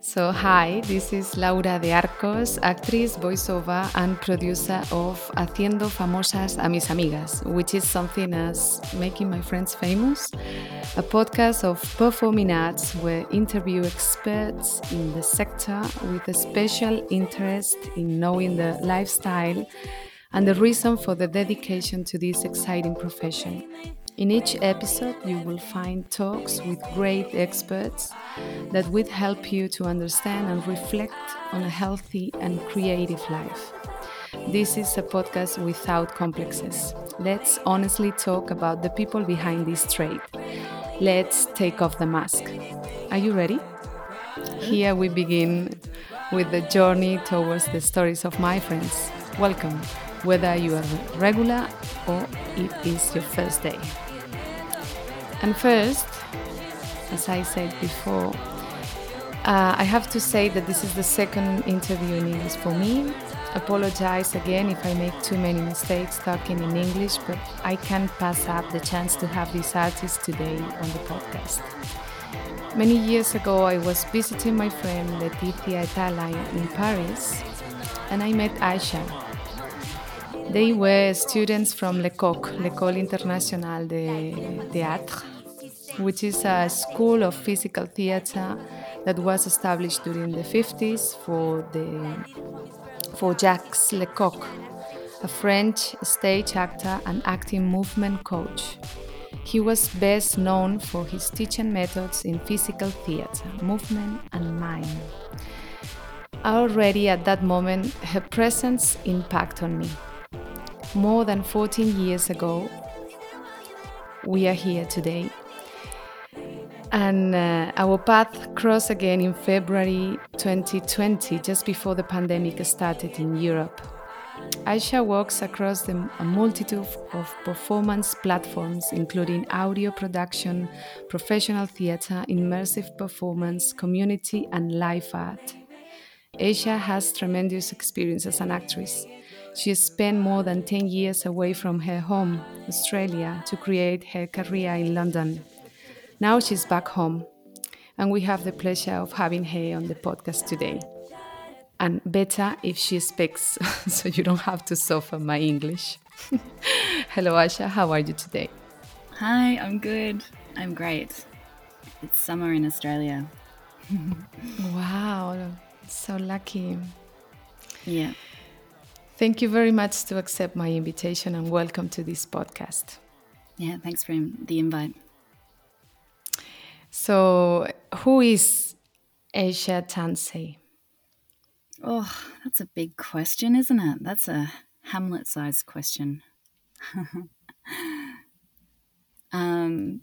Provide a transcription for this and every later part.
So, hi, this is Laura de Arcos, actress, voiceover, and producer of Haciendo Famosas a Mis Amigas, which is something as Making My Friends Famous, a podcast of performing arts where interview experts in the sector with a special interest in knowing the lifestyle and the reason for the dedication to this exciting profession. In each episode, you will find talks with great experts that will help you to understand and reflect on a healthy and creative life. This is a podcast without complexes. Let's honestly talk about the people behind this trade. Let's take off the mask. Are you ready? Here we begin with the journey towards the stories of my friends. Welcome, whether you are regular or it is your first day. And first, as I said before, uh, I have to say that this is the second interview in English for me. Apologize again if I make too many mistakes talking in English, but I can't pass up the chance to have this artist today on the podcast. Many years ago, I was visiting my friend Leticia Etala in Paris, and I met Aisha. They were students from LECOQ, l'École Internationale de Théâtre, which is a school of physical theater that was established during the 50s for the for Jacques Lecoq, a French stage actor and acting movement coach. He was best known for his teaching methods in physical theater, movement, and mime. Already at that moment, her presence impacted on me. More than 14 years ago, we are here today and uh, our path crossed again in February 2020, just before the pandemic started in Europe. Aisha works across the, a multitude of performance platforms, including audio production, professional theater, immersive performance, community, and live art. Aisha has tremendous experience as an actress. She spent more than 10 years away from her home, Australia, to create her career in London. Now she's back home, and we have the pleasure of having her on the podcast today. And better if she speaks, so you don't have to suffer my English. Hello, Aisha. How are you today? Hi, I'm good. I'm great. It's summer in Australia. wow, so lucky. Yeah. Thank you very much to accept my invitation and welcome to this podcast. Yeah, thanks for the invite. So, who is Aisha Tansey? Oh, that's a big question, isn't it? That's a Hamlet sized question. um,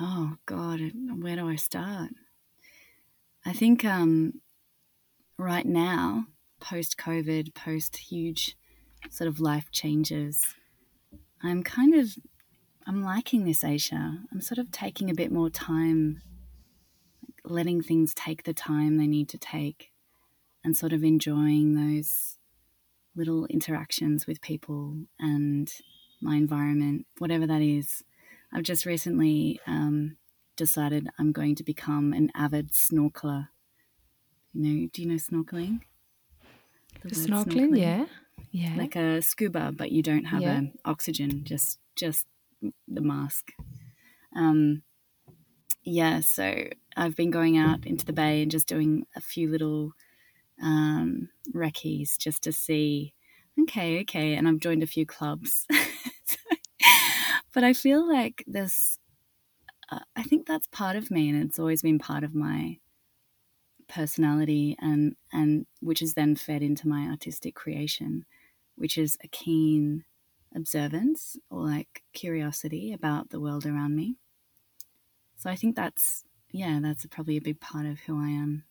oh, God, where do I start? I think um, right now, post COVID, post huge sort of life changes, I'm kind of I'm liking this, Aisha. I'm sort of taking a bit more time, letting things take the time they need to take, and sort of enjoying those little interactions with people and my environment, whatever that is. I've just recently um, decided I'm going to become an avid snorkeler. You know, do you know snorkeling? Snorkeling, snorkeling, yeah, yeah, like a scuba, but you don't have yeah. oxygen. Just, just the mask. Um, yeah, so I've been going out into the bay and just doing a few little um, recce's just to see. Okay, okay, and I've joined a few clubs, but I feel like this. Uh, I think that's part of me, and it's always been part of my personality, and and which is then fed into my artistic creation, which is a keen observance or like curiosity about the world around me. So I think that's, yeah, that's probably a big part of who I am.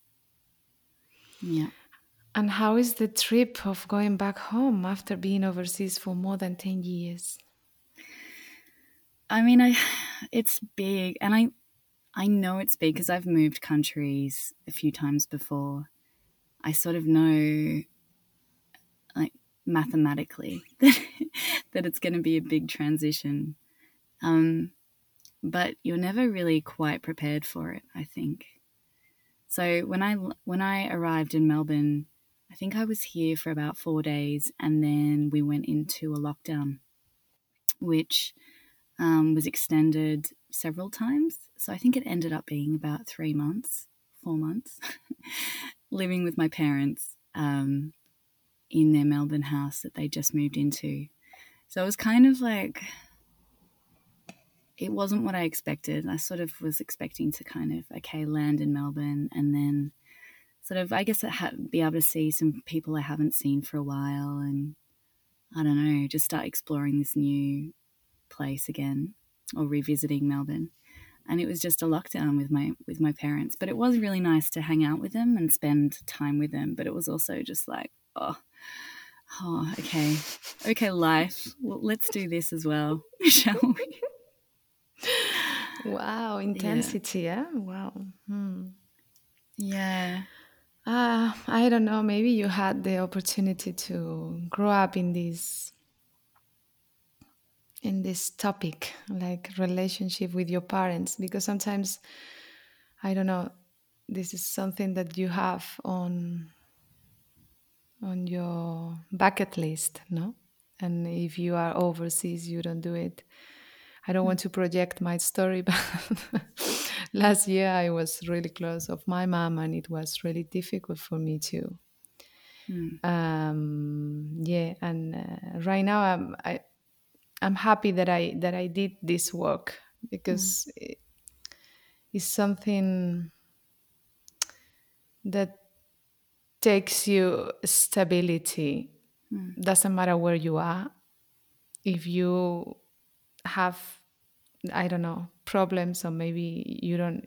Yeah. And how is the trip of going back home after being overseas for more than 10 years? I mean, I it's big and I I know it's big because I've moved countries a few times before. I sort of know like mathematically that, that it's going to be a big transition. Um, but you're never really quite prepared for it, I think. So when I when I arrived in Melbourne, I think I was here for about 4 days and then we went into a lockdown which um, was extended several times. So I think it ended up being about 3 months, 4 months living with my parents um, in their Melbourne house that they just moved into. So it was kind of like it wasn't what I expected. I sort of was expecting to kind of okay land in Melbourne and then sort of I guess ha- be able to see some people I haven't seen for a while and I don't know just start exploring this new place again or revisiting Melbourne. And it was just a lockdown with my with my parents, but it was really nice to hang out with them and spend time with them. But it was also just like, oh, oh, okay, okay, life. Well, let's do this as well, shall we? Wow, intensity, yeah. yeah? Wow. Hmm. Yeah. Uh, I don't know. Maybe you had the opportunity to grow up in this in this topic, like relationship with your parents, because sometimes I don't know. This is something that you have on on your bucket list, no? And if you are overseas, you don't do it. I don't want to project my story, but last year I was really close of my mom, and it was really difficult for me to. Mm. Um, yeah, and uh, right now I'm I, I'm happy that I that I did this work because mm. it, it's something that takes you stability. Mm. Doesn't matter where you are. If you have I don't know problems or maybe you don't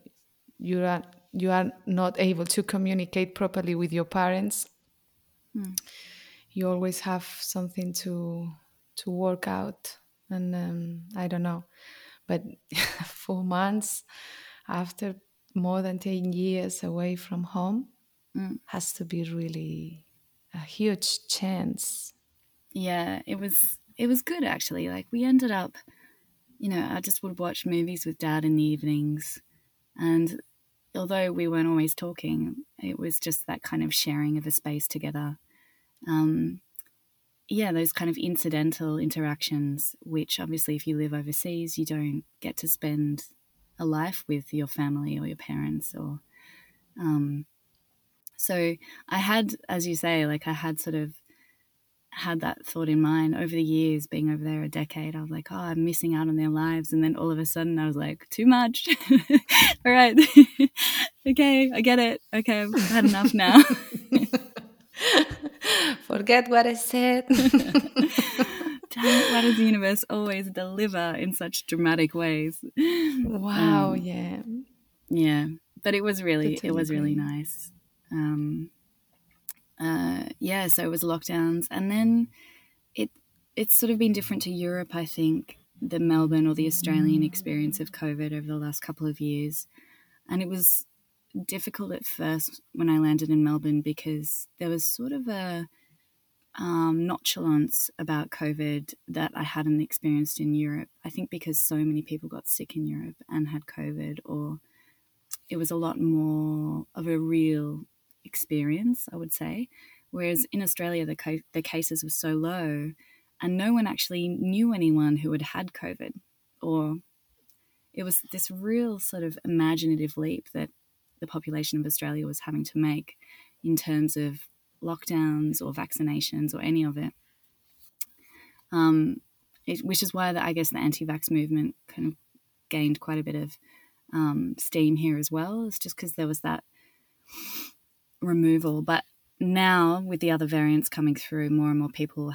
you are you are not able to communicate properly with your parents mm. you always have something to to work out and um, I don't know but four months after more than 10 years away from home mm. has to be really a huge chance yeah it was it was good actually like we ended up you know, I just would watch movies with dad in the evenings. And although we weren't always talking, it was just that kind of sharing of a space together. Um, yeah, those kind of incidental interactions, which obviously, if you live overseas, you don't get to spend a life with your family or your parents or. Um, so I had, as you say, like I had sort of had that thought in mind over the years, being over there a decade. I was like, oh, I'm missing out on their lives. And then all of a sudden I was like, too much. all right. okay, I get it. Okay, I've had enough now. Forget what I said. why does the universe always deliver in such dramatic ways? Wow, um, yeah. Yeah. But it was really, it was really nice. Um, uh, yeah, so it was lockdowns, and then it it's sort of been different to Europe. I think the Melbourne or the Australian experience of COVID over the last couple of years, and it was difficult at first when I landed in Melbourne because there was sort of a um, nonchalance about COVID that I hadn't experienced in Europe. I think because so many people got sick in Europe and had COVID, or it was a lot more of a real experience, I would say. Whereas in Australia, the, co- the cases were so low, and no one actually knew anyone who had had COVID. Or it was this real sort of imaginative leap that the population of Australia was having to make in terms of lockdowns or vaccinations or any of it. Um, it which is why the, I guess the anti-vax movement kind of gained quite a bit of um, steam here as well. It's just because there was that removal. But now, with the other variants coming through, more and more people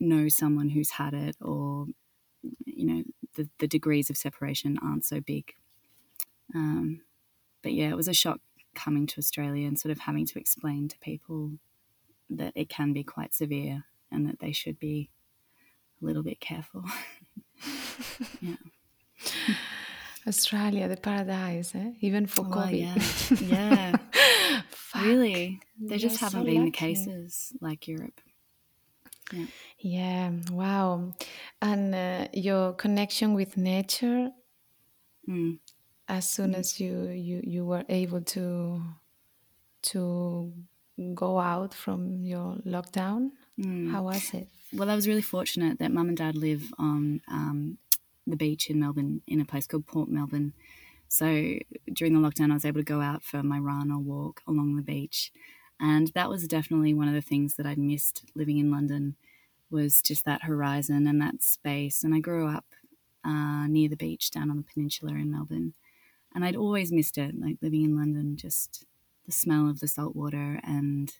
know someone who's had it, or you know, the, the degrees of separation aren't so big. Um, but yeah, it was a shock coming to Australia and sort of having to explain to people that it can be quite severe and that they should be a little bit careful. yeah. Australia, the paradise, eh? even for oh, COVID. Yeah. yeah. really. There just haven't so been lucky. the cases like Europe. Yeah. Yeah. Wow. And uh, your connection with nature. Mm. As soon Mm. as you you you were able to to go out from your lockdown, Mm. how was it? Well, I was really fortunate that mum and dad live on um, the beach in Melbourne, in a place called Port Melbourne. So during the lockdown, I was able to go out for my run or walk along the beach, and that was definitely one of the things that I missed living in London was just that horizon and that space. And I grew up uh, near the beach down on the peninsula in Melbourne, and I'd always missed it, like living in London, just the smell of the salt water and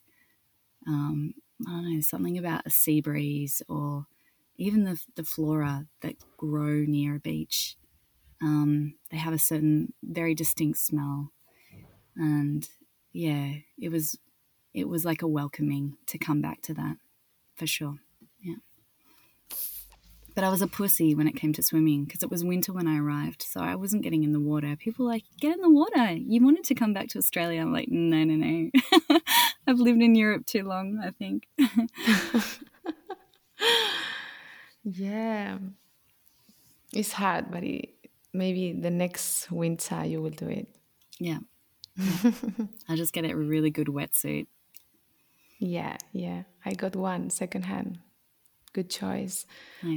um, I don't know something about a sea breeze or even the the flora that grow near a beach. Um, they have a certain very distinct smell, and yeah, it was it was like a welcoming to come back to that for sure. Yeah. But I was a pussy when it came to swimming because it was winter when I arrived, so I wasn't getting in the water. People were like, "Get in the water! You wanted to come back to Australia." I'm like, "No, no, no. I've lived in Europe too long. I think." Yeah. It's hard, but it, maybe the next winter you will do it. yeah. I just get a really good wetsuit. Yeah, yeah. I got one secondhand. Good choice.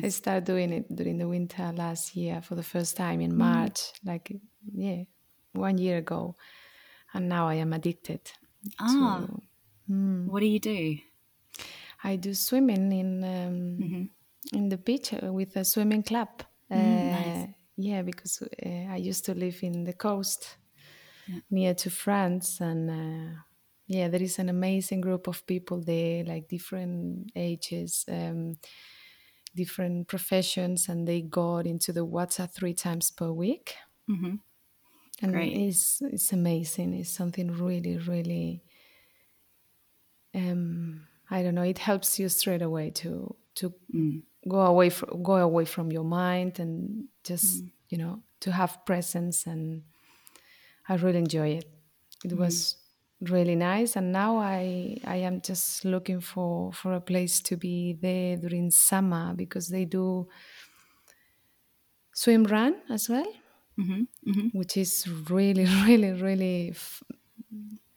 I started doing it during the winter last year for the first time Mm. in March, like yeah, one year ago, and now I am addicted Ah, to. Mm. what do you do? I do swimming in um, hmm in the beach uh, with a swimming club. Uh, Mm, nice. Yeah, because uh, I used to live in the coast Yeah. near to France, and uh, yeah, there is an amazing group of people there, like different ages, um, different professions, and they go into the water three times per week, hmm and Great. it's it's amazing. It's something really, really. Um, I don't know. It helps you straight away to to Mm. go away from go away from your mind and just Mm. you know to have presence and I really enjoy it. It Mm. was really nice and now I I am just looking for for a place to be there during summer because they do swim run as well hmm hmm which is really really really f-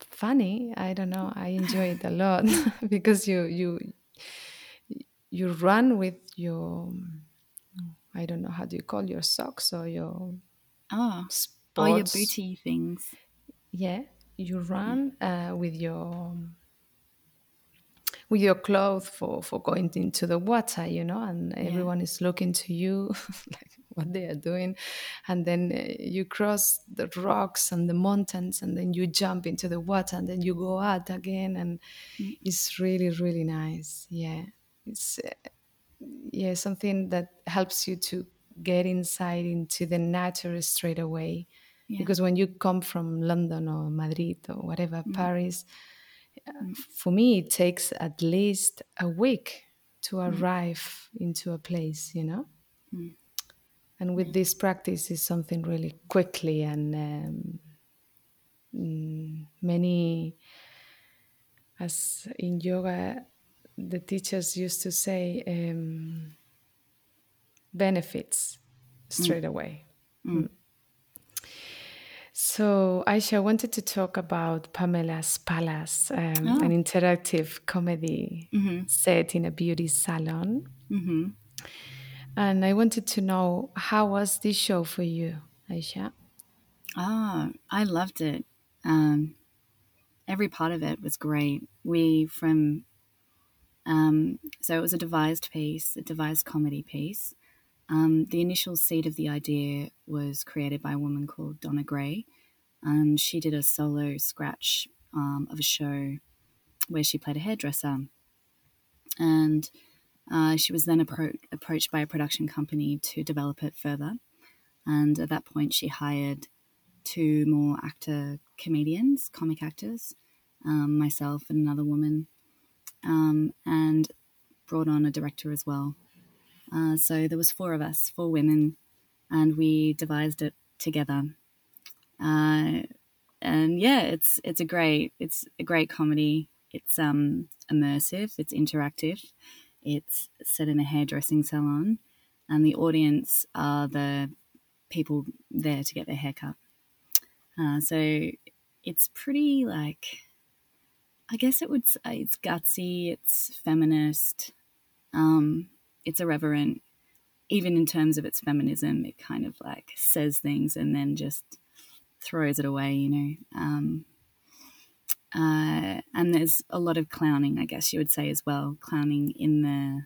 funny. I don't know i enjoy it a lot because you you you run with your i don't know how do you call your socks or your Oh, sports oh, your booty things. yeah you run uh, with your with your clothes for for going into the water you know and everyone is looking to you like what they are doing. And then uh, you cross the rocks and the mountains and then you jump into the water and then you go out again and Mm. it's really really nice. Yeah. It's uh, yeah something that helps you to get inside into the nature straight away Yeah. because when you come from london or madrid or whatever Mm. paris Mm. for me it takes at least a week to Mm. arrive into a place you know Mm. and with this practice is something really quickly and um, mm, many as in yoga the teachers used to say um, benefits straight away Mm. So aisha I wanted to talk about pamela's palace um, Oh. an interactive comedy hmm set in a beauty salon hmm and i wanted to know how was this show for you aisha Ah, I loved it. Um, every part of it was great. We from um, so it was a devised piece, a devised comedy piece. Um, the initial seed of the idea was created by a woman called Donna Gray, and she did a solo scratch um, of a show where she played a hairdresser, and uh, she was then appro- approached by a production company to develop it further. And at that point, she hired two more actor comedians, comic actors, um, myself and another woman, um, and brought on a director as well. Uh, so there was four of us, four women, and we devised it together. Uh, and yeah, it's it's a great it's a great comedy. It's um, immersive. It's interactive. it's set in a hairdressing salon, and the audience are the people there to get their hair cut. Uh, so it's pretty like, I guess it would. It's gutsy. It's feminist. Um, it's irreverent. Even in terms of its feminism, it kind of like says things and then just throws it away. You know. Um, uh, and there's a lot of clowning, I guess you would say as well. Clowning in the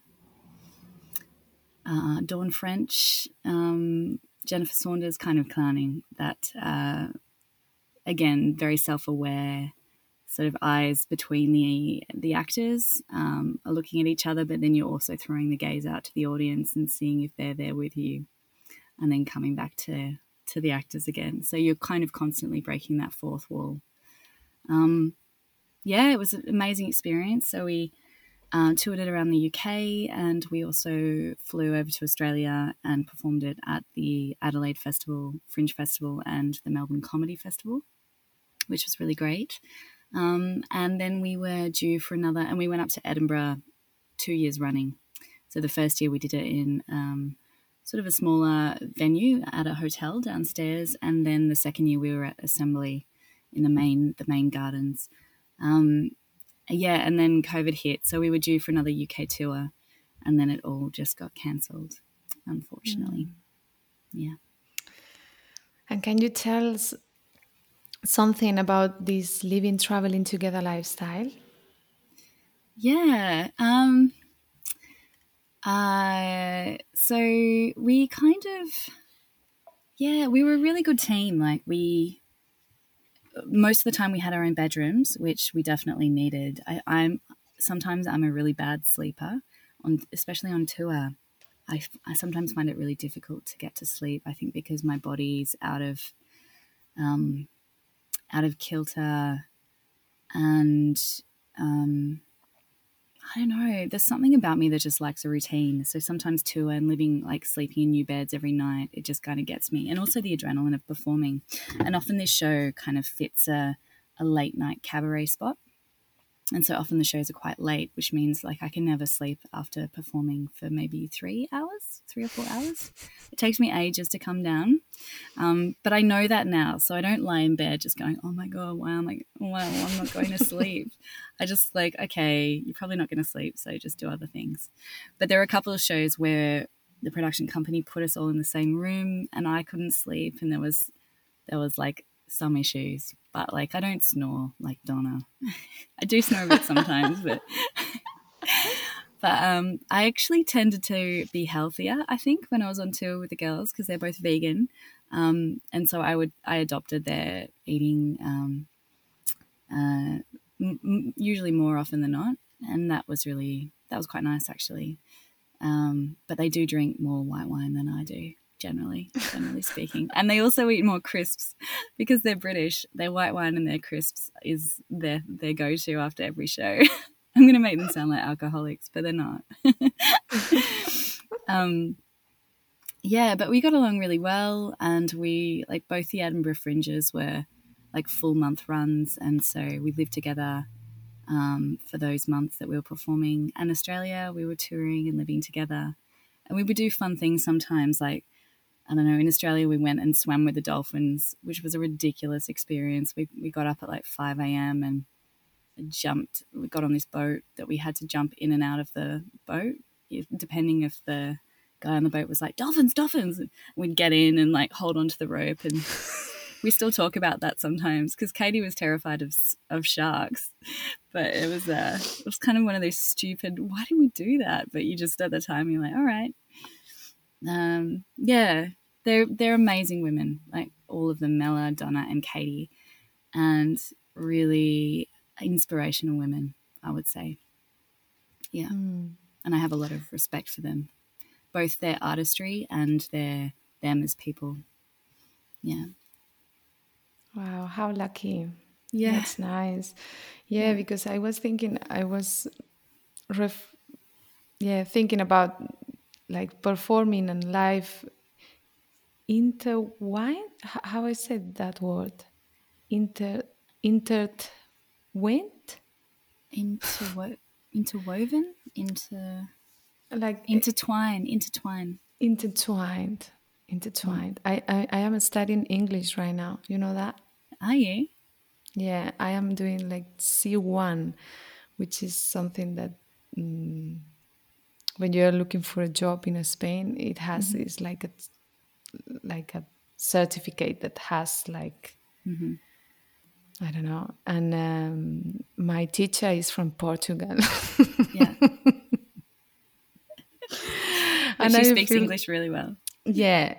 uh, Dawn French, um, Jennifer Saunders kind of clowning that, uh, again, very self aware, sort of eyes between the the actors um, are looking at each other, but then you're also throwing the gaze out to the audience and seeing if they're there with you, and then coming back to to the actors again. So you're kind of constantly breaking that fourth wall. Um, yeah, it was an amazing experience. So we uh, toured it around the UK and we also flew over to Australia and performed it at the Adelaide Festival, Fringe Festival, and the Melbourne Comedy Festival, which was really great. Um, and then we were due for another, and we went up to Edinburgh two years running. So the first year we did it in um, sort of a smaller venue at a hotel downstairs, and then the second year we were at Assembly in the main the main gardens. Um, yeah, and then COVID hit, so we were due for another UK tour, and then it all just got cancelled, unfortunately. Mm. Yeah. And can you tell us something about this living, traveling together lifestyle? Yeah. Um, uh, so we kind of, yeah, we were a really good team. Like we most of the time we had our own bedrooms, which we definitely needed. I, I'm sometimes I'm a really bad sleeper, on especially on tour. I, I sometimes find it really difficult to get to sleep. I think because my body's out of um, out of kilter, and um, I don't know. There's something about me that just likes a routine. So sometimes too, and living like sleeping in new beds every night, it just kind of gets me. And also the adrenaline of performing. And often this show kind of fits a, a late night cabaret spot and so often the shows are quite late, which means like I can never sleep after performing for maybe three hours, three or four hours. It takes me ages to come down, um, but I know that now, so I don't lie in bed just going, "Oh my god, am I? Why I'm not going to sleep?" I just like, okay, you're probably not going to sleep, so just do other things. But there are a couple of shows where the production company put us all in the same room, and I couldn't sleep, and there was there was like some issues, but like I don't snore like Donna. I do snore a bit sometimes, but but um, I actually tended to be healthier. I think when I was on tour with the girls because they're both vegan, um, and so I would I adopted their eating um, uh, m- usually more often than not, and that was really that was quite nice actually. Um, but they do drink more white wine than I do generally, generally speaking. And they also eat more crisps because they're British. Their white wine and their crisps is their their go to after every show. I'm going to make them sound like alcoholics, but they're not. um, yeah, but we got along really well, and we like both the Edinburgh Fringes were like full month runs, and so we lived together um, for those months that we were performing. And Australia, we were touring and living together, and we would do fun things sometimes, like I don't know, in Australia, we went and swam with the dolphins, which was a ridiculous experience. We, we got up at like 5 a.m. and jumped, we got on this boat that we had to jump in and out of the boat, depending if the guy on the boat was like, dolphins, dolphins. we'd get in and like hold onto the rope. And we still talk about that sometimes because Katie was terrified of, of sharks. But it was, uh, it was kind of one of those stupid, why did we do that? But you just at the time, you're like, all right. Um, yeah, they're they're amazing women, like all of them, Mela, Donna, and Katie, and really inspirational women, I would say. Yeah, mm. and I have a lot of respect for them, both their artistry and their them as people. Yeah. Wow, how lucky. Yeah. That's nice. Yeah, because I was thinking I was ref yeah, thinking about like performing and live intertwined how i said that word inter intertwined Interwo- interwoven into like intertwine, intertwine, intertwined, intertwined. Mm. I, I I am studying English right now. You know that? Are you? Yeah, I am doing like C one, which is something that. Mm, when you're looking for a job in Spain, it has mm-hmm. it's like a like a certificate that has like mm-hmm. I don't know. And um, my teacher is from Portugal. yeah. and she I speaks feel, English really well. Yeah,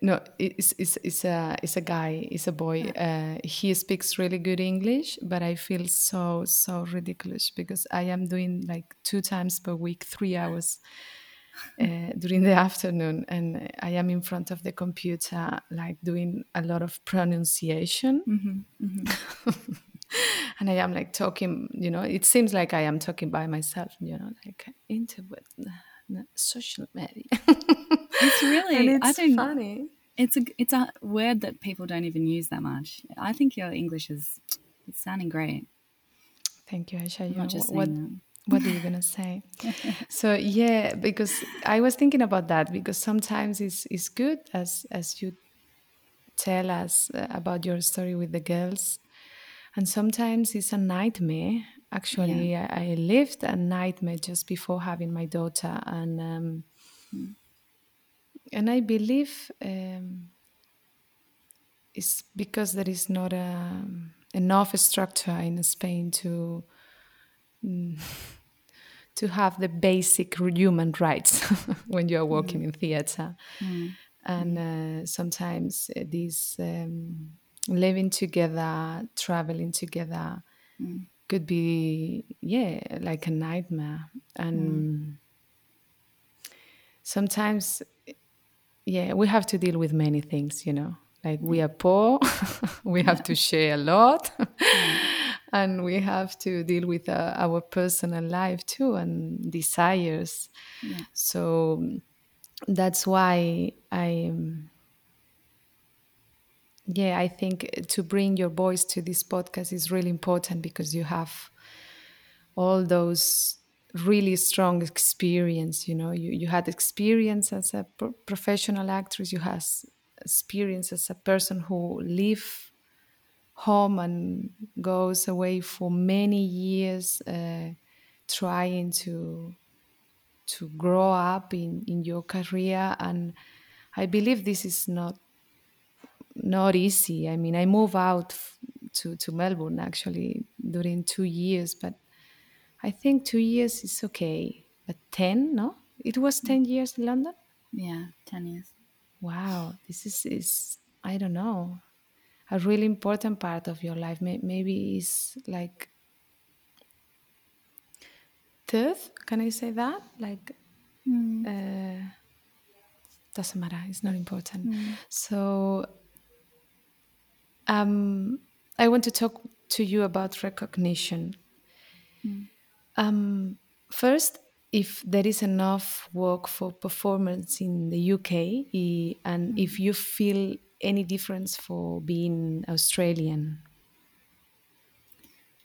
no, it's, it's, it's a it's a guy, it's a boy. Uh, he speaks really good English, but I feel so so ridiculous because I am doing like two times per week, three hours uh, during the afternoon, and I am in front of the computer, like doing a lot of pronunciation. Mm-hmm, mm-hmm. and I am like talking, you know, it seems like I am talking by myself, you know, like into social media. it's really, it's I think funny. It's a it's a word that people don't even use that much. I think your English is it's sounding great. Thank you, Aisha. You, what, what are you gonna say? so yeah, because I was thinking about that because sometimes it's it's good as as you tell us uh, about your story with the girls, and sometimes it's a nightmare Actually, yeah. I, I, lived a nightmare just before having my daughter, and um, mm. and I believe um, it's because there is not a, um, enough structure in Spain to. Mm, to have the basic human rights when you are working mm. in theater. Mm. And uh, sometimes uh, this um, living together, traveling together, could be yeah like a nightmare and sometimes yeah we have to deal with many things you know like we are poor we have to share a lot. And we have to deal with uh, our personal life too and desires yeah. so that's why i yeah, I think to bring your voice to this podcast is really important because you have all those really strong experience. You know, you, you had experience as a pro- professional actress, you had experience as a person who live home and goes away for many years uh, trying to to grow up in, in your career and I believe this is not not easy. I mean, I moved out to, to Melbourne actually during two years, but I think two years is okay. But 10, no? It was 10 years in London? Yeah, 10 years. Wow, this is, is I don't know, a really important part of your life. Maybe it's like third, can I say that? Like, mm. uh, doesn't matter, it's not important. Mm. So um, I want to talk to you about recognition. Mm. Um, first, if there is enough work for performance in the UK, and mm. if you feel any difference for being Australian.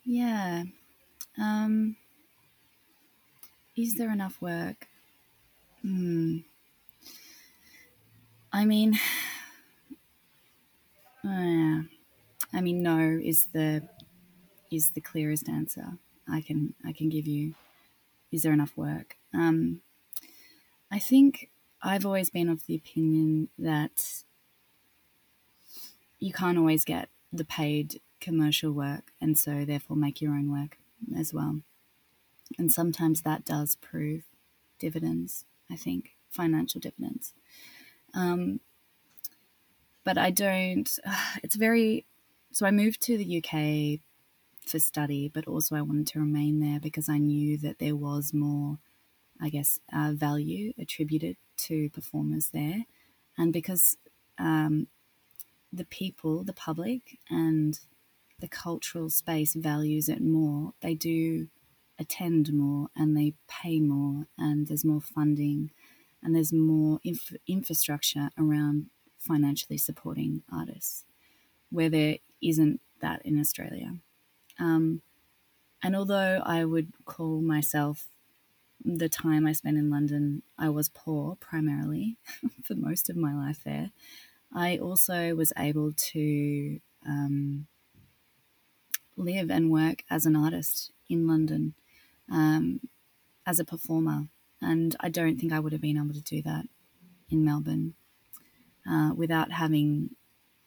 Yeah. Um, is there enough work? Hmm. I mean, uh, I mean, no is the is the clearest answer I can I can give you. Is there enough work? Um, I think I've always been of the opinion that you can't always get the paid commercial work, and so therefore make your own work as well. And sometimes that does prove dividends. I think financial dividends. Um, but I don't. It's very. So I moved to the UK for study, but also I wanted to remain there because I knew that there was more, I guess, uh, value attributed to performers there, and because um, the people, the public, and the cultural space values it more, they do attend more and they pay more, and there's more funding, and there's more inf- infrastructure around financially supporting artists, where there isn't that in Australia. Um, and although I would call myself the time I spent in London, I was poor primarily for most of my life there. I also was able to um, live and work as an artist in London, um, as a performer. And I don't think I would have been able to do that in Melbourne uh, without having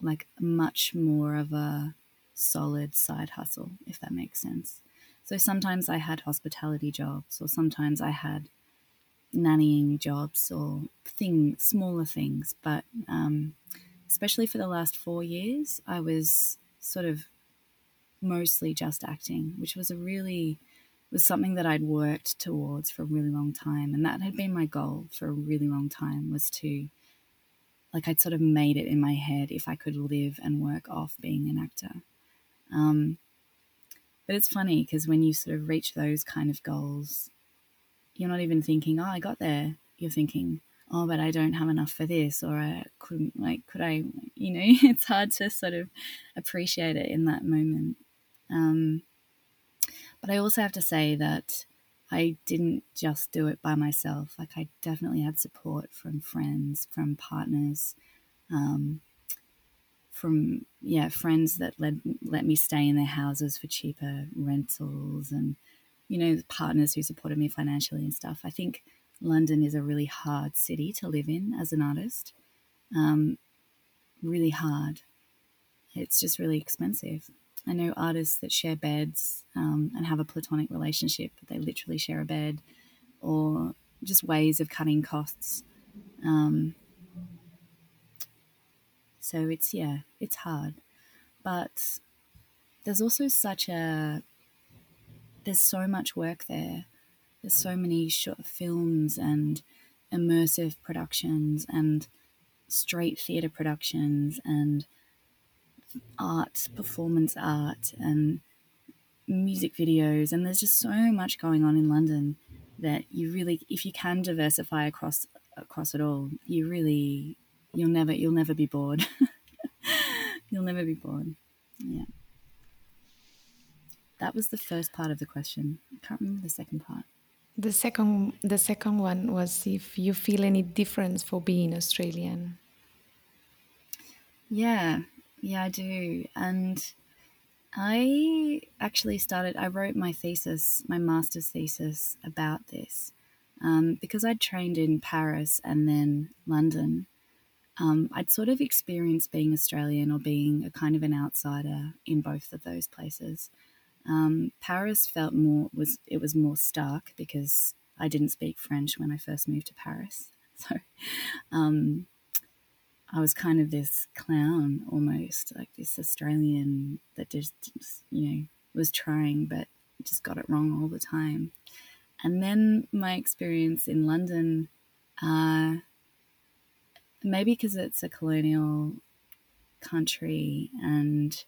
like much more of a solid side hustle, if that makes sense. So sometimes I had hospitality jobs, or sometimes I had nannying jobs, or thing smaller things. But um, especially for the last four years, I was sort of mostly just acting, which was a really was something that I'd worked towards for a really long time, and that had been my goal for a really long time was to like I'd sort of made it in my head if I could live and work off being an actor. Um, but it's funny because when you sort of reach those kind of goals, you're not even thinking, "Oh, I got there." You're thinking, "Oh, but I don't have enough for this," or "I couldn't like, could I?" You know, it's hard to sort of appreciate it in that moment. Um, but I also have to say that I didn't just do it by myself. Like I definitely had support from friends, from partners, um, from yeah friends that let let me stay in their houses for cheaper rentals, and you know partners who supported me financially and stuff. I think London is a really hard city to live in as an artist. Um, really hard. It's just really expensive. I know artists that share beds um, and have a platonic relationship, they literally share a bed, or just ways of cutting costs. Um, so it's, yeah, it's hard. But there's also such a, there's so much work there. There's so many short films and immersive productions and straight theatre productions and art, performance art, and music videos. And there's just so much going on in London that you really, if you can diversify across across it all, you really, you'll never, you'll never be bored. you'll never be bored. Yeah. That was the first part of the question. I can't remember the second part. The second, the second one was if you feel any difference for being Australian. Yeah, yeah, I do. And I actually started, I wrote my thesis, my master's thesis about this um, because I'd trained in Paris and then London. Um, I'd sort of experienced being Australian or being a kind of an outsider in both of those places. Um, Paris felt more was it was more stark because I didn't speak French when I first moved to Paris, so um, I was kind of this clown almost, like this Australian that just, you know, was trying but just got it wrong all the time. And then my experience in London, uh, maybe because it's a colonial country and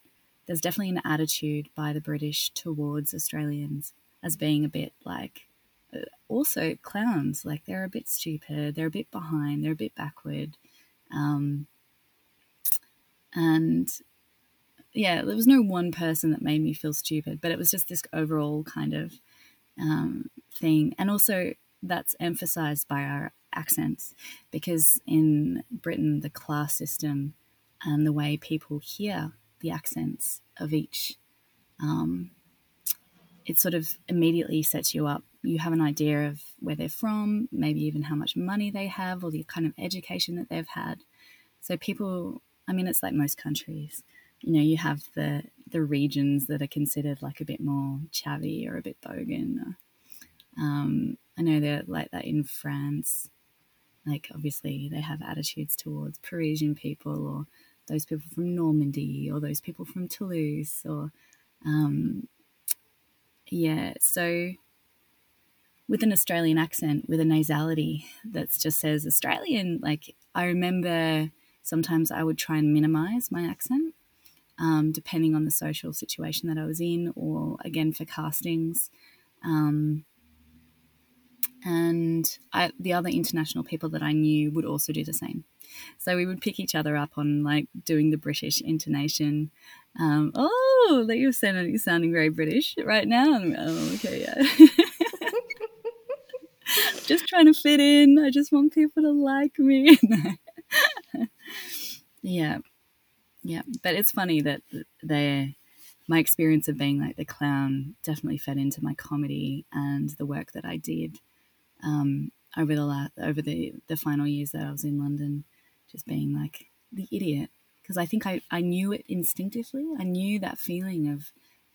there's definitely an attitude by the British towards Australians as being a bit like uh, also clowns like they're a bit stupid they're a bit behind they're a bit backward um, and yeah, there was no one person that made me feel stupid, but it was just this overall kind of um, thing. And also, that's emphasized by our accents because in Britain, the class system and the way people hear the accents of each, um, it sort of immediately sets you up. You have an idea of where they're from, maybe even how much money they have, or the kind of education that they've had. So people, I mean, it's like most countries. You know, you have the the regions that are considered like a bit more chavvy or a bit bogan. Um, I know they're like that in France. Like obviously they have attitudes towards Parisian people or those people from Normandy or those people from Toulouse or um, yeah. So with an Australian accent, with a nasality that just says Australian, like I remember Sometimes I would try and minimize my accent, um, depending on the social situation that I was in, or again for castings. Um, and I, the other international people that I knew would also do the same. So we would pick each other up on like doing the British intonation. Um, oh, that you're sounding, sounding very British right now. Oh, okay, yeah. just trying to fit in. I just want people to like me. yeah, yeah. But it's funny that they, my experience of being like the clown definitely fed into my comedy and the work that I did um, over the last, over the the final years that I was in London, just being like the idiot because I think I, I knew it instinctively. I knew that feeling of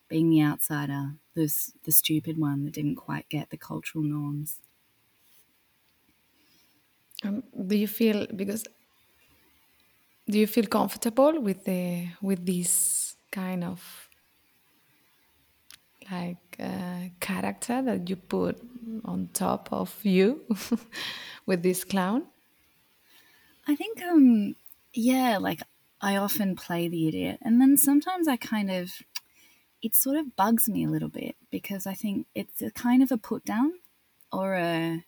being the outsider, this the stupid one that didn't quite get the cultural norms. Um, do you feel because do you feel comfortable with the with this kind of like uh, character that you put on top of you with this clown? I think um yeah, like I often play the idiot, and then sometimes I kind of it sort of bugs me a little bit because I think it's a kind of a put down or a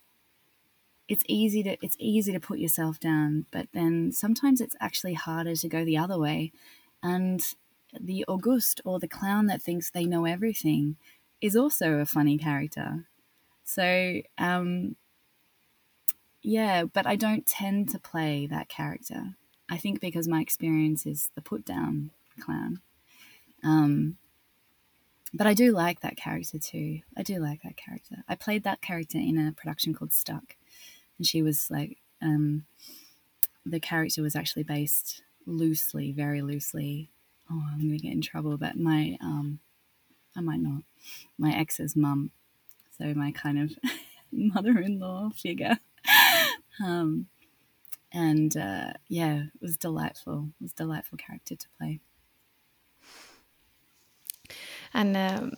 it's easy to it's easy to put yourself down, but then sometimes it's actually harder to go the other way. And the August or the clown that thinks they know everything is also a funny character. So um, yeah, but I don't tend to play that character. I think because my experience is the put down clown. Um, but I do like that character too. I do like that character. I played that character in a production called Stuck, and she was like, um, the character was actually based loosely, very loosely. Oh, I'm gonna get in trouble, but my, um, I might not. My ex's mum, so my kind of mother-in-law figure. Um, and uh, yeah, it was delightful. It was a delightful character to play. And um,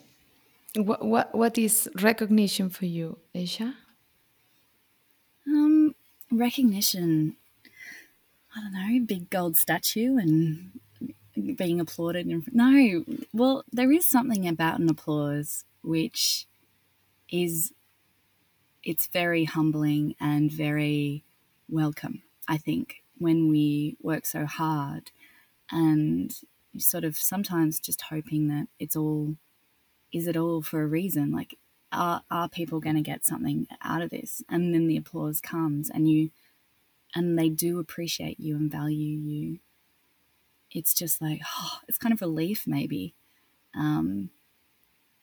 what what what is recognition for you, Aisha? Um, recognition. I don't know, big gold statue and being applauded. In, no, well, there is something about an applause which is it's very humbling and very welcome. I think when we work so hard and sort of sometimes just hoping that it's all is it all for a reason like are, are people going to get something out of this and then the applause comes and you and they do appreciate you and value you it's just like oh, it's kind of relief maybe um,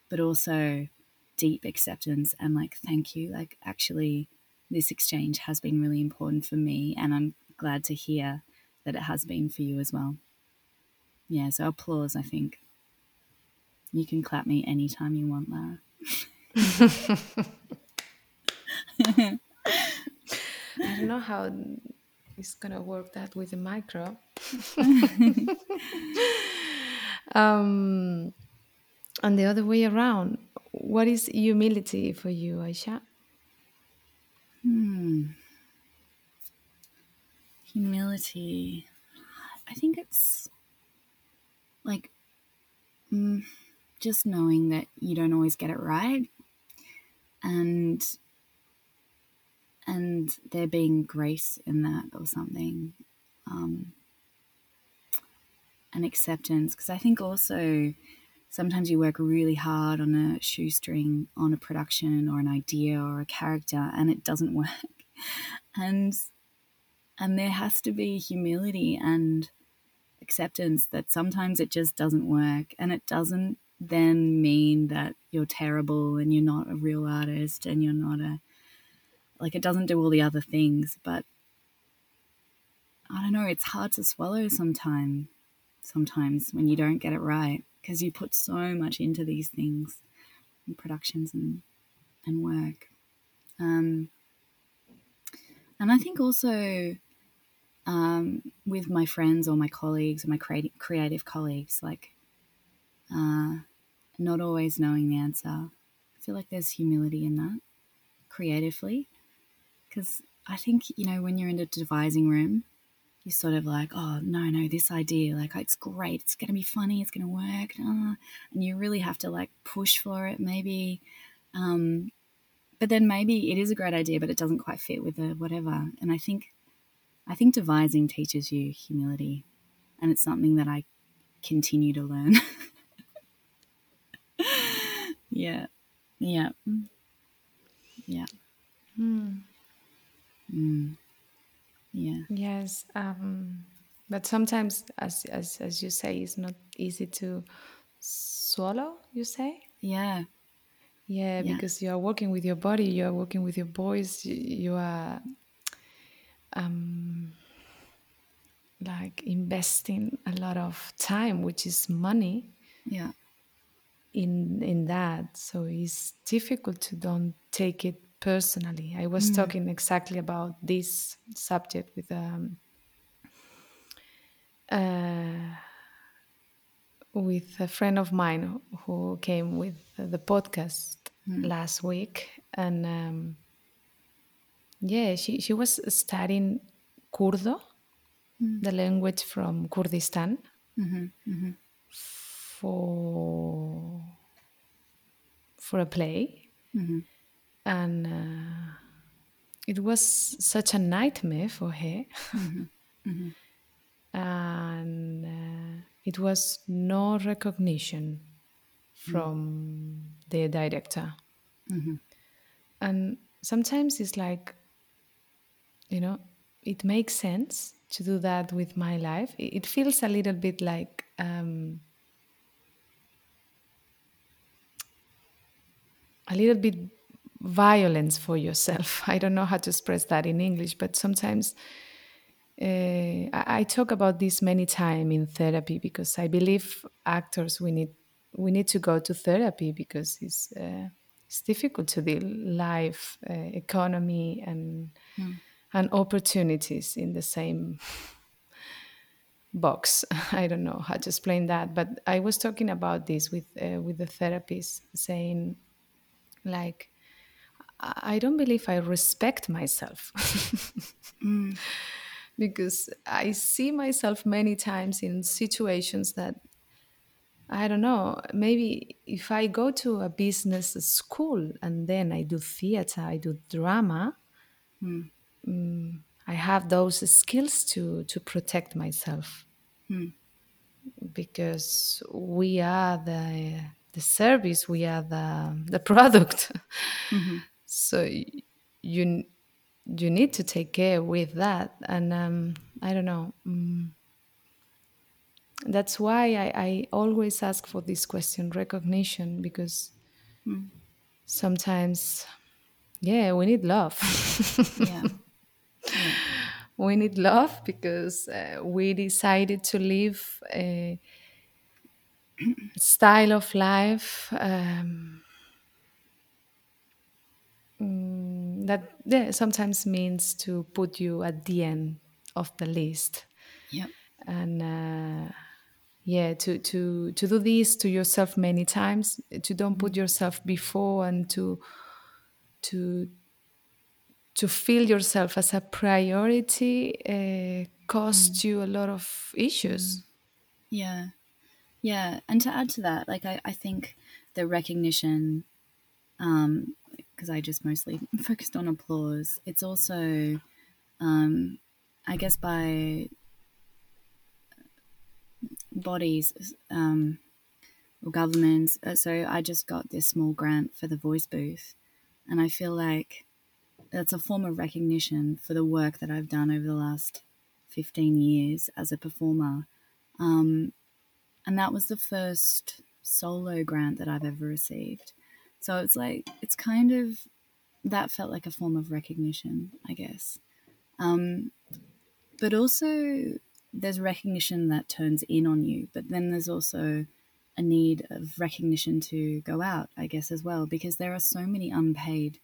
but also deep acceptance and like thank you like actually this exchange has been really important for me and i'm glad to hear that it has been for you as well yeah, so applause, I think. You can clap me anytime you want, Lara. I don't know how it's gonna work that with the micro. um, and the other way around, what is humility for you, Aisha? Hmm. Humility. I think it's like mm, just knowing that you don't always get it right and and there being grace in that or something um, and acceptance because i think also sometimes you work really hard on a shoestring on a production or an idea or a character and it doesn't work. And and there has to be humility and acceptance that sometimes it just doesn't work and it doesn't then mean that you're terrible and you're not a real artist and you're not a like it doesn't do all the other things but i don't know it's hard to swallow sometimes sometimes when you don't get it right because you put so much into these things in productions and and work um and i think also um, with my friends or my colleagues or my creative, creative colleagues, like uh, not always knowing the answer. I feel like there's humility in that creatively because I think, you know, when you're in a devising room, you're sort of like, oh, no, no, this idea, like, it's great. It's going to be funny. It's going to work. Uh, and you really have to like push for it, maybe. Um, but then maybe it is a great idea, but it doesn't quite fit with the whatever. And I think I think devising teaches you humility, and it's something that I continue to learn. yeah, yeah, yeah. Mm. Mm. Yeah. Yes. Um, but sometimes, as, as, as you say, it's not easy to swallow, you say? Yeah. Yeah, Yeah. because you are working with your body, you are working with your voice, you, you are um, like investing a lot of time, which is money, Yeah. in in that. So it's difficult to don't take it personally. I was talking exactly about this subject with um, uh, with a friend of mine who came with the podcast last week, and um, yeah, she she was studying Kurdo, the language from Kurdistan, for for a play, and uh, it was such a nightmare for her. and uh, it was no recognition from the director. And sometimes it's like, you know, it makes sense to do that with my life. It it feels a little bit like um, a little bit violence for yourself. I don't know how to express that in English, but sometimes uh, I, I talk about this many times in therapy because I believe actors we need we need to go to therapy because it's uh, it's difficult to deal life, uh, economy, and and opportunities in the same box. I don't know how to explain that, but I was talking about this with uh, with the therapist, saying like I don't believe I respect myself. Mm. because I see myself many times in situations that I don't know, maybe if I go to a business school and then I do theater, I do drama, mm, mm I have those skills to, to protect myself. Mm. Because we are the, the service, we are the, the product. Mm-hmm. So you you need to take care with that. And um, i don't know mm, that's why I, I always ask for this question recognition because sometimes yeah we need love. Yeah. we need love because uh, we decided to live a style of life um, mm, that yeah, sometimes means to put you at the end of the list Yeah. and uh, yeah to to to do this to yourself many times to don't put yourself before and to to to feel yourself as a priority uh, costs you a lot of issues Yeah. Yeah. And to add to that, like I, I think the recognition, um, because I just mostly focused on applause, it's also um, I guess by bodies um, or governments. Uh, So I just got this small grant for the voice booth, and I feel like that's a form of recognition for the work that I've done over the last 15 years as a performer. Um, and that was the first solo grant that I've ever received. So it's like, it's kind of, that felt like a form of recognition, I guess. Um, but also, there's recognition that turns in on you, but then there's also a need of recognition to go out, I guess, as well, because there are so many unpaid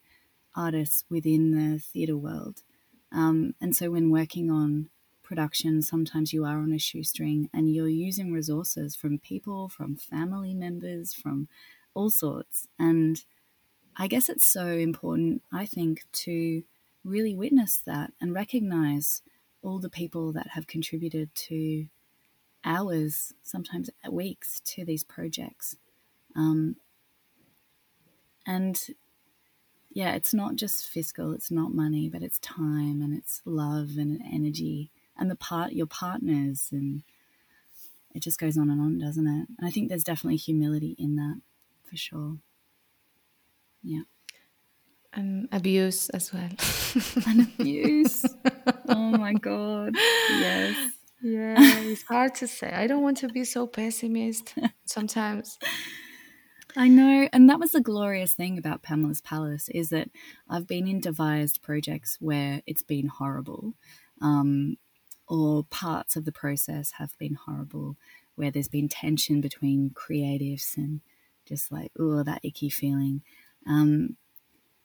artists within the theatre world. Um, and so when working on production, sometimes you are on a shoestring and you're using resources from people, from family members, from all sorts. And I guess it's so important, I think, to really witness that and recognize all the people that have contributed to hours, sometimes weeks, to these projects. Um, and yeah, it's not just fiscal, it's not money, but it's time and it's love and energy and the part your partners and it just goes on and on, doesn't it? And I think there's definitely humility in that for sure. Yeah. and abuse as well. and abuse. oh my god. Yes. Yeah, it's hard to say. I don't want to be so pessimist sometimes. I know, and that was the glorious thing about Pamela's Palace is that I've been in devised projects where it's been horrible, um, or parts of the process have been horrible, where there's been tension between creatives and just like oh that icky feeling. Um,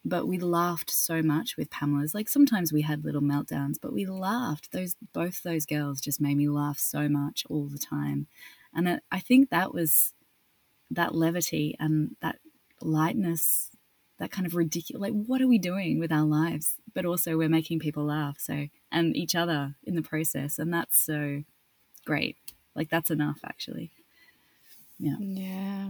but we laughed so much with Pamela's. Like sometimes we had little meltdowns, but we laughed. Those both those girls just made me laugh so much all the time, and I think that was that levity and that lightness, that kind of ridiculous. Like, what are we doing with our lives? But also, we're making people laugh. So and each other in the process, and that's so great. Like that's enough, actually. Yeah. Yeah.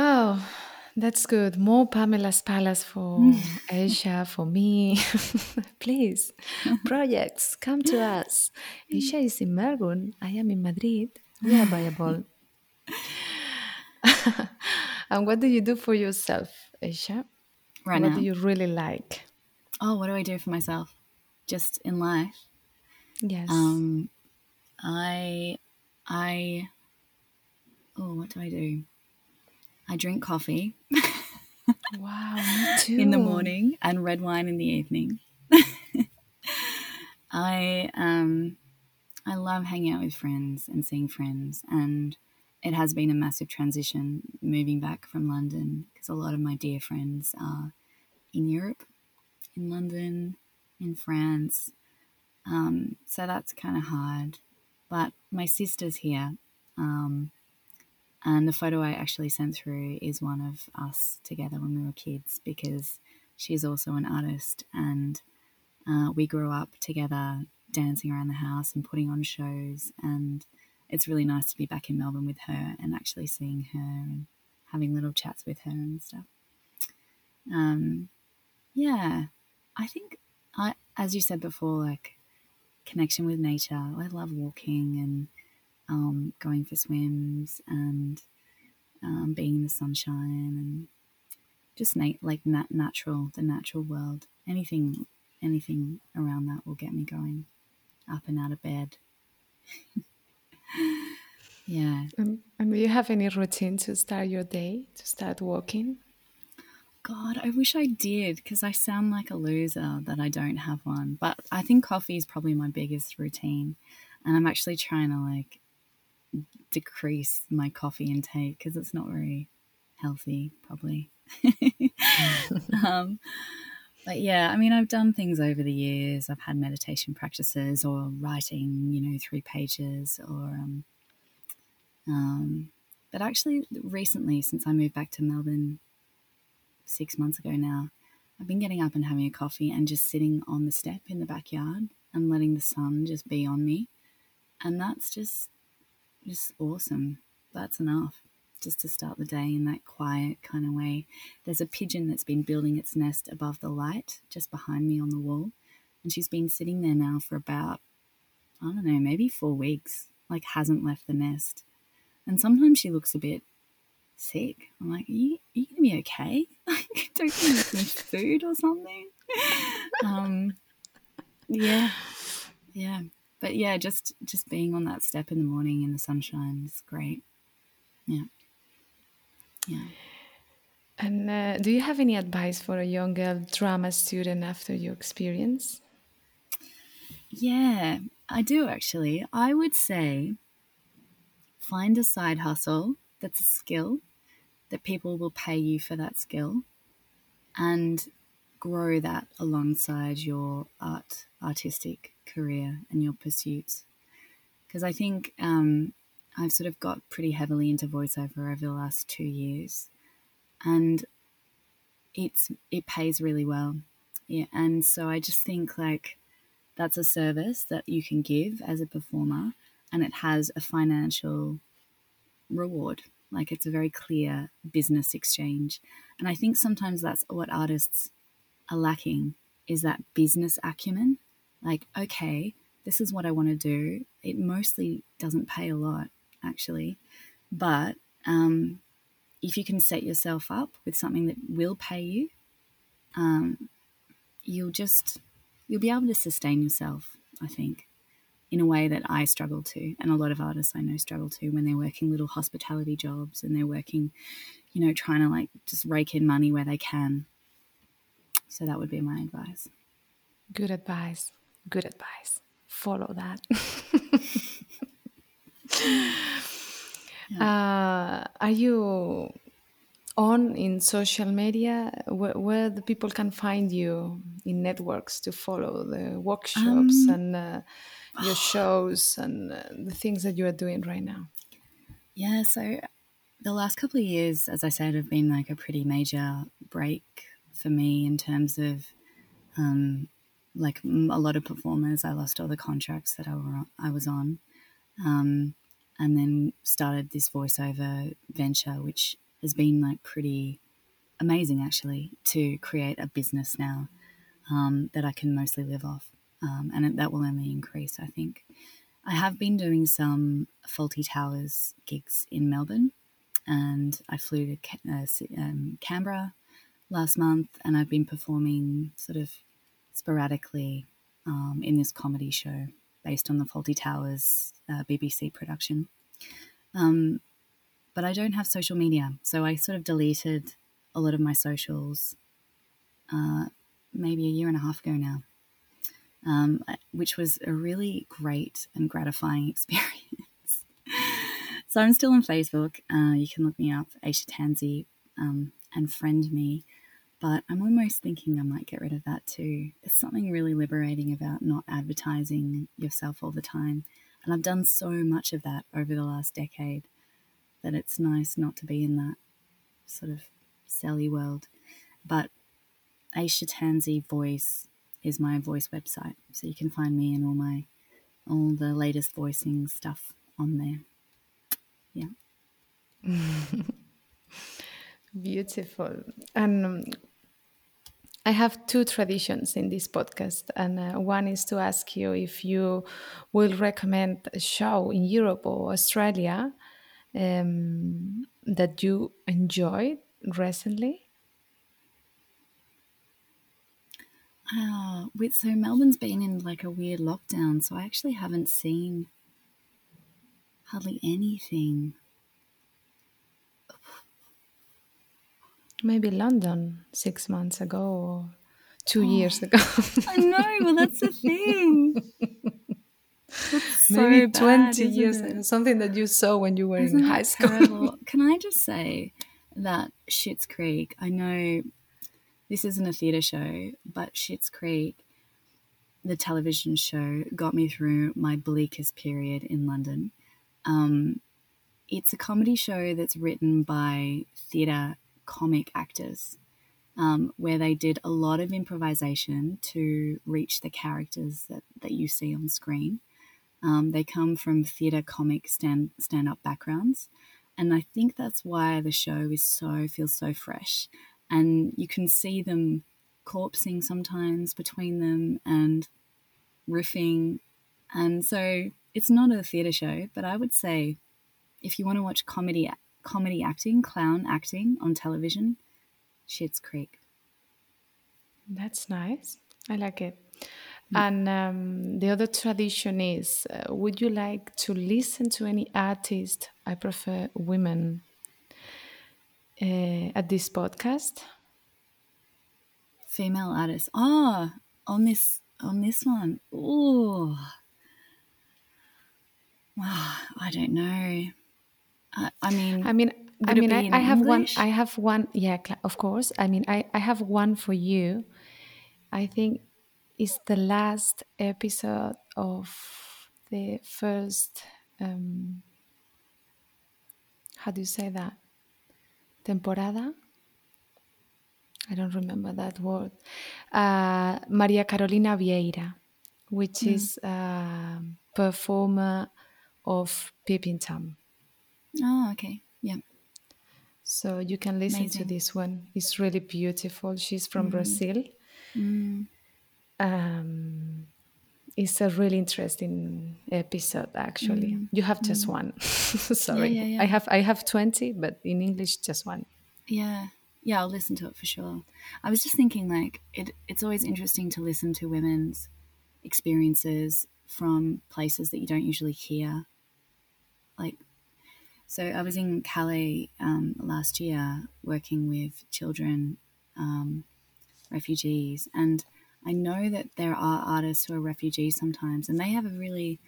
Oh, that's good. More Pamela's Palace for Aisha, for me. Please, projects, come to us. Aisha is in Melbourne. I am in Madrid. We are viable. and what do you do for yourself, Aisha? Right what now. do you really like? Oh, what do I do for myself? Just in life. Yes. Um, I, I, oh, what do I do? I drink coffee wow, in the morning and red wine in the evening. I um, I love hanging out with friends and seeing friends, and it has been a massive transition moving back from London because a lot of my dear friends are in Europe, in London, in France. Um, so that's kind of hard. But my sister's here, um, and the photo I actually sent through is one of us together when we were kids because she's also an artist and uh, we grew up together dancing around the house and putting on shows. And it's really nice to be back in Melbourne with her and actually seeing her and having little chats with her and stuff. Um, yeah, I think I, as you said before, like connection with nature. I love walking and um, going for swims and um, being in the sunshine and just na- like nat- natural, the natural world. Anything, anything around that will get me going, up and out of bed. yeah. Um, and do you have any routine to start your day, to start walking? God, I wish I did because I sound like a loser that I don't have one. But I think coffee is probably my biggest routine. And I'm actually trying to like decrease my coffee intake because it's not very healthy, probably. um, but yeah, I mean, I've done things over the years. I've had meditation practices or writing, you know, three pages or. Um, um, but actually, recently, since I moved back to Melbourne six months ago now, I've been getting up and having a coffee and just sitting on the step in the backyard and letting the sun just be on me. And that's just just awesome. That's enough just to start the day in that quiet kind of way. There's a pigeon that's been building its nest above the light just behind me on the wall. And she's been sitting there now for about, I don't know, maybe four weeks, like hasn't left the nest. And sometimes she looks a bit sick. I'm like, are you, are you going to be okay? Like, don't you need some food or something? um, yeah. Yeah but yeah, just just being on that step in the morning in the sunshine is great. Yeah, yeah. And uh, do you have any advice for a young girl drama student after your experience? Yeah, I do actually. I would say find a side hustle that's a skill that people will pay you for that skill and grow that alongside your art artistic career and your pursuits. Because I think um, I've sort of got pretty heavily into voiceover over the last two years, and it's it pays really well. Yeah, and so I just think like that's a service that you can give as a performer, and it has a financial reward. Like it's a very clear business exchange, and I think sometimes that's what artists are lacking is that business acumen like, okay, this is what I want to do. It mostly doesn't pay a lot, actually, but um, if you can set yourself up with something that will pay you, um, you'll just you'll be able to sustain yourself. I think in a way that I struggle to, and a lot of artists I know struggle to when they're working little hospitality jobs and they're working, you know, trying to like just rake in money where they can. So that would be my advice. Good advice. Good advice. Follow that. yeah. uh, are you on in social media where, where, the people can find you in networks to follow the workshops um, and uh, your shows and uh, the things that you are doing right now yeah so the last couple of years as i said have been like a pretty major break for me in terms of um, like a lot of performers i lost all the contracts that i, were, I was on um, and then started this voiceover venture which has been like pretty amazing actually to create a business now um, that I can mostly live off. Um, and that will only increase, I think. I have been doing some Fawlty Towers gigs in Melbourne, and I flew to uh, um, Canberra last month, and I've been performing sort of sporadically um, in this comedy show based on the Fawlty Towers uh, BBC production. Um, but I don't have social media. So I sort of deleted a lot of my socials uh, maybe a year and a half ago now, um, which was a really great and gratifying experience. so I'm still on Facebook. Uh, you can look me up, Aisha Tansey, um, and friend me. But I'm almost thinking I might get rid of that too. There's something really liberating about not advertising yourself all the time. And I've done so much of that over the last decade that it's nice not to be in that sort of selly world. But Aisha Tansey Voice is my voice website, so you can find me and all my all the latest voicing stuff on there. Yeah. Beautiful. And I have two traditions in this podcast, and uh, one is to ask you if you will recommend a show in Europe or Australia um, that you enjoyed recently? Uh, so Melbourne's been in like a weird lockdown, so I actually haven't seen hardly anything. Maybe London six months ago or two oh, years ago. I know, well, that's the thing. Maybe bad, 20 years, it? something that you saw when you were isn't in high school. Can I just say that Schitt's Creek, I know this isn't a theatre show, but Schitt's Creek, the television show, got me through my bleakest period in London. Um, it's a comedy show that's written by theatre comic actors. Um, where they did a lot of improvisation to reach the characters that, that you see on screen. Um, they come from theatre comic stand stand up backgrounds, and I think that's why the show is so feels so fresh, and you can see them corpsing sometimes between them and riffing, and so it's not a theatre show, but I would say if you want to watch comedy comedy acting, clown acting on television, Schitt's Creek. That's nice. I like it. Mm. And um, the other tradition is uh, would you like to listen to any artist? I prefer women uh, at this podcast. Female artists. Oh, on this on this one. Oh, wow. I don't know. I, I mean, I mean, I mean, I, I have one. I have one. Yeah, of course. I mean, I I have one for you. I think it's the last episode of the first um, how do you say that temporada i don't remember that word uh, maria carolina vieira which mm. is a performer of peeping tom oh okay yeah so you can listen Amazing. to this one it's really beautiful she's from mm. brazil mm. Um, it's a really interesting episode actually mm. you have just mm. one sorry yeah, yeah, yeah. i have i have 20 but in english just one yeah yeah i'll listen to it for sure i was just thinking like it it's always interesting to listen to women's experiences from places that you don't usually hear like so i was in calais um, last year working with children um, refugees. And I know that there are artists who are refugees sometimes, and they have a really,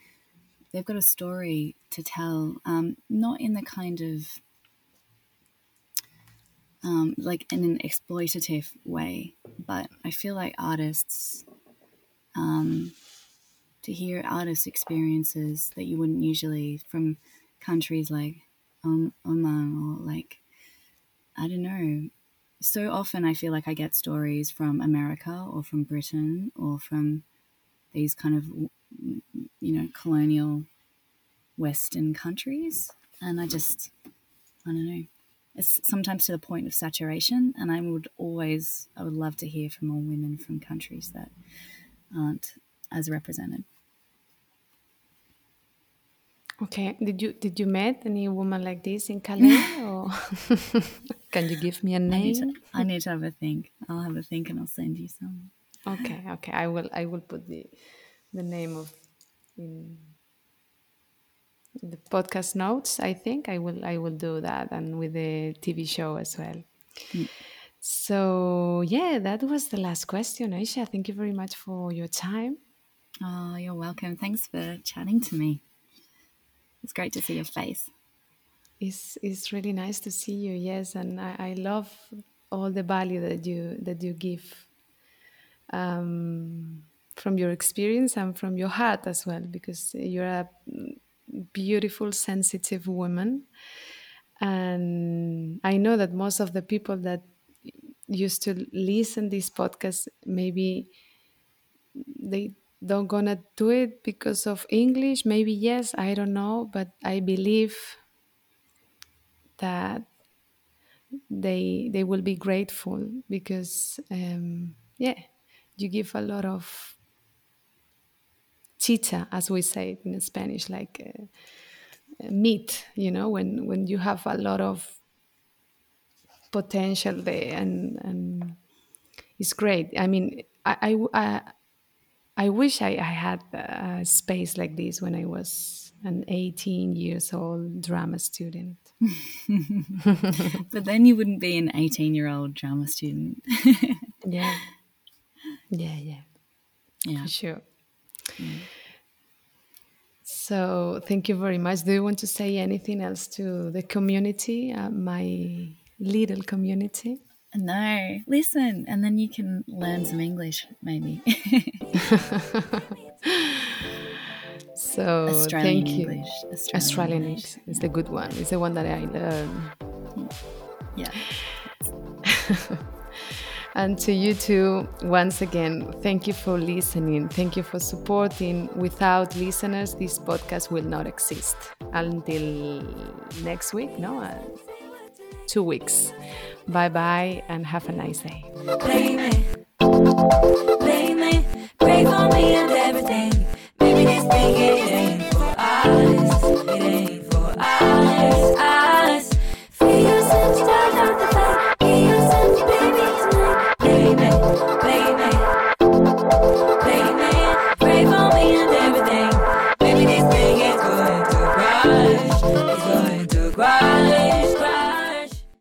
they've got a story to tell, um, not in the kind of, um, like in an exploitative way, but I feel like artists, um, to hear artists' experiences that you wouldn't usually from countries like um, Oman or like, I don't know, so often I feel like I get stories from America or from Britain or from these kind of, you know, colonial Western countries. And I just, I don't know. It's sometimes to the point of saturation. And I would always, I would love to hear from more women from countries that aren't as represented. Okay. Did you did you met any woman like this in Calais? or can you give me a name? I need, to, I need to have a think. I'll have a think and I'll send you some. Okay. Okay. I will. I will put the the name of in the podcast notes. I think I will. I will do that and with the TV show as well. Mm. So yeah, that was the last question, Aisha. Thank you very much for your time. Oh, you're welcome. Thanks for chatting to me. It's great to see your face. It's it's really nice to see you. Yes, and I, I love all the value that you that you give um, from your experience and from your heart as well, because you're a beautiful, sensitive woman, and I know that most of the people that used to listen this podcast maybe they don't gonna do it because of English. Maybe yes, I don't know, but I believe that they they will be grateful because um, yeah, you give a lot of chicha, as we say it in Spanish, like uh, meat. You know, when when you have a lot of potential there, and and it's great. I mean, I, I, I I wish I, I had a space like this when I was an 18 years old drama student. but then you wouldn't be an 18 year old drama student. yeah. Yeah, yeah. Yeah. For sure. So, thank you very much. Do you want to say anything else to the community, uh, my little community? No, listen, and then you can learn some English, maybe. so Australian thank you. English. Australian, Australian English is the good one. It's the one that I learned. Yeah. and to you too, once again, thank you for listening. Thank you for supporting. Without listeners, this podcast will not exist until next week. No, uh, two weeks. Bye bye and have a nice day. Play me. Play me. Pray for me and everything. Maybe this thing ain't for us. It ain't.